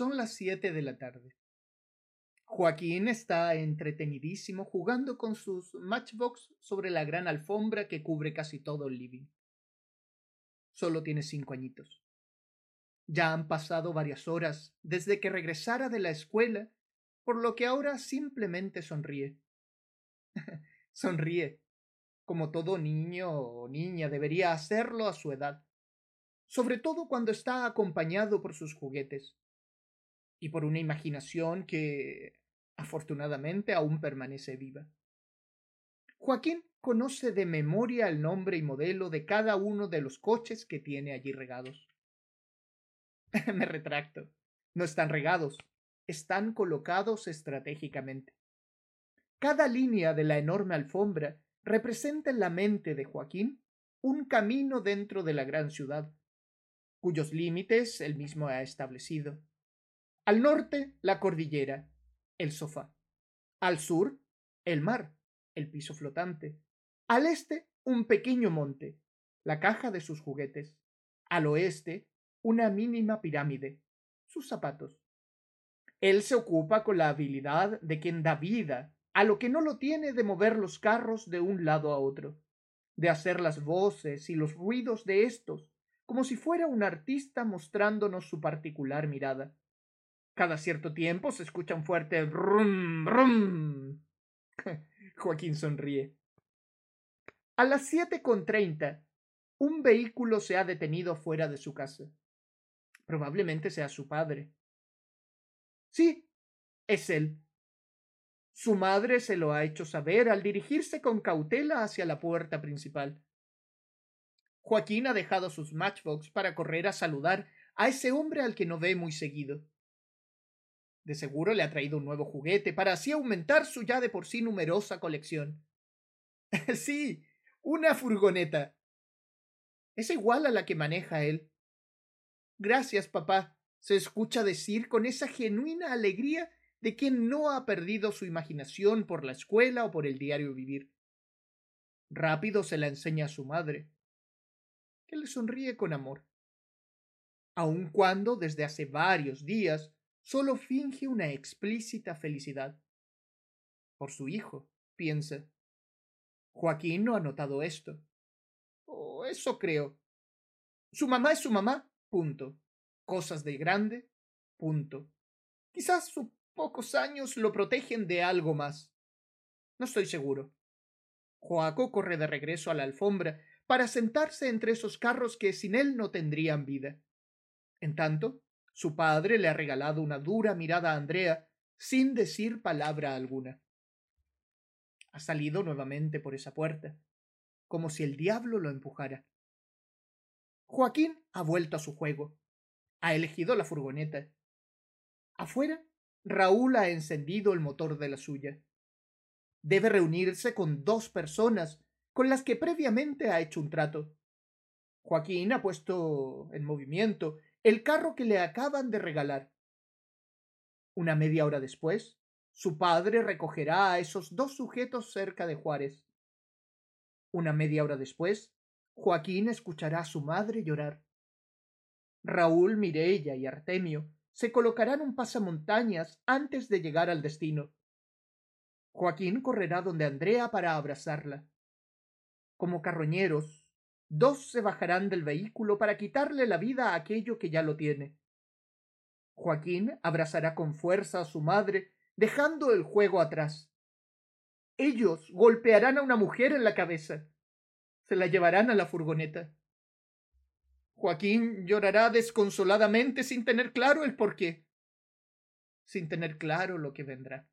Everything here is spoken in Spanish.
Son las siete de la tarde. Joaquín está entretenidísimo jugando con sus matchbox sobre la gran alfombra que cubre casi todo el living. Solo tiene cinco añitos. Ya han pasado varias horas desde que regresara de la escuela, por lo que ahora simplemente sonríe. sonríe, como todo niño o niña debería hacerlo a su edad, sobre todo cuando está acompañado por sus juguetes y por una imaginación que afortunadamente aún permanece viva. Joaquín conoce de memoria el nombre y modelo de cada uno de los coches que tiene allí regados. Me retracto. No están regados, están colocados estratégicamente. Cada línea de la enorme alfombra representa en la mente de Joaquín un camino dentro de la gran ciudad, cuyos límites él mismo ha establecido. Al norte, la cordillera, el sofá. Al sur, el mar, el piso flotante. Al este, un pequeño monte, la caja de sus juguetes. Al oeste, una mínima pirámide, sus zapatos. Él se ocupa con la habilidad de quien da vida a lo que no lo tiene de mover los carros de un lado a otro, de hacer las voces y los ruidos de estos, como si fuera un artista mostrándonos su particular mirada. Cada cierto tiempo se escucha un fuerte brum. Joaquín sonríe. A las siete con treinta, un vehículo se ha detenido fuera de su casa. Probablemente sea su padre. Sí, es él. Su madre se lo ha hecho saber al dirigirse con cautela hacia la puerta principal. Joaquín ha dejado sus matchbox para correr a saludar a ese hombre al que no ve muy seguido. De seguro le ha traído un nuevo juguete para así aumentar su ya de por sí numerosa colección. sí, una furgoneta. Es igual a la que maneja él. Gracias, papá, se escucha decir con esa genuina alegría de quien no ha perdido su imaginación por la escuela o por el diario vivir. Rápido se la enseña a su madre, que le sonríe con amor. Aun cuando desde hace varios días solo finge una explícita felicidad. Por su hijo, piensa. Joaquín no ha notado esto. Oh, eso creo. Su mamá es su mamá, punto. Cosas de grande, punto. Quizás sus pocos años lo protegen de algo más. No estoy seguro. Joaco corre de regreso a la alfombra para sentarse entre esos carros que sin él no tendrían vida. En tanto, su padre le ha regalado una dura mirada a Andrea sin decir palabra alguna. Ha salido nuevamente por esa puerta, como si el diablo lo empujara. Joaquín ha vuelto a su juego. Ha elegido la furgoneta. Afuera, Raúl ha encendido el motor de la suya. Debe reunirse con dos personas con las que previamente ha hecho un trato. Joaquín ha puesto en movimiento el carro que le acaban de regalar. Una media hora después, su padre recogerá a esos dos sujetos cerca de Juárez. Una media hora después, Joaquín escuchará a su madre llorar. Raúl, Mirella y Artemio se colocarán un pasamontañas antes de llegar al destino. Joaquín correrá donde Andrea para abrazarla. Como carroñeros, Dos se bajarán del vehículo para quitarle la vida a aquello que ya lo tiene. Joaquín abrazará con fuerza a su madre, dejando el juego atrás. Ellos golpearán a una mujer en la cabeza. Se la llevarán a la furgoneta. Joaquín llorará desconsoladamente sin tener claro el porqué, sin tener claro lo que vendrá.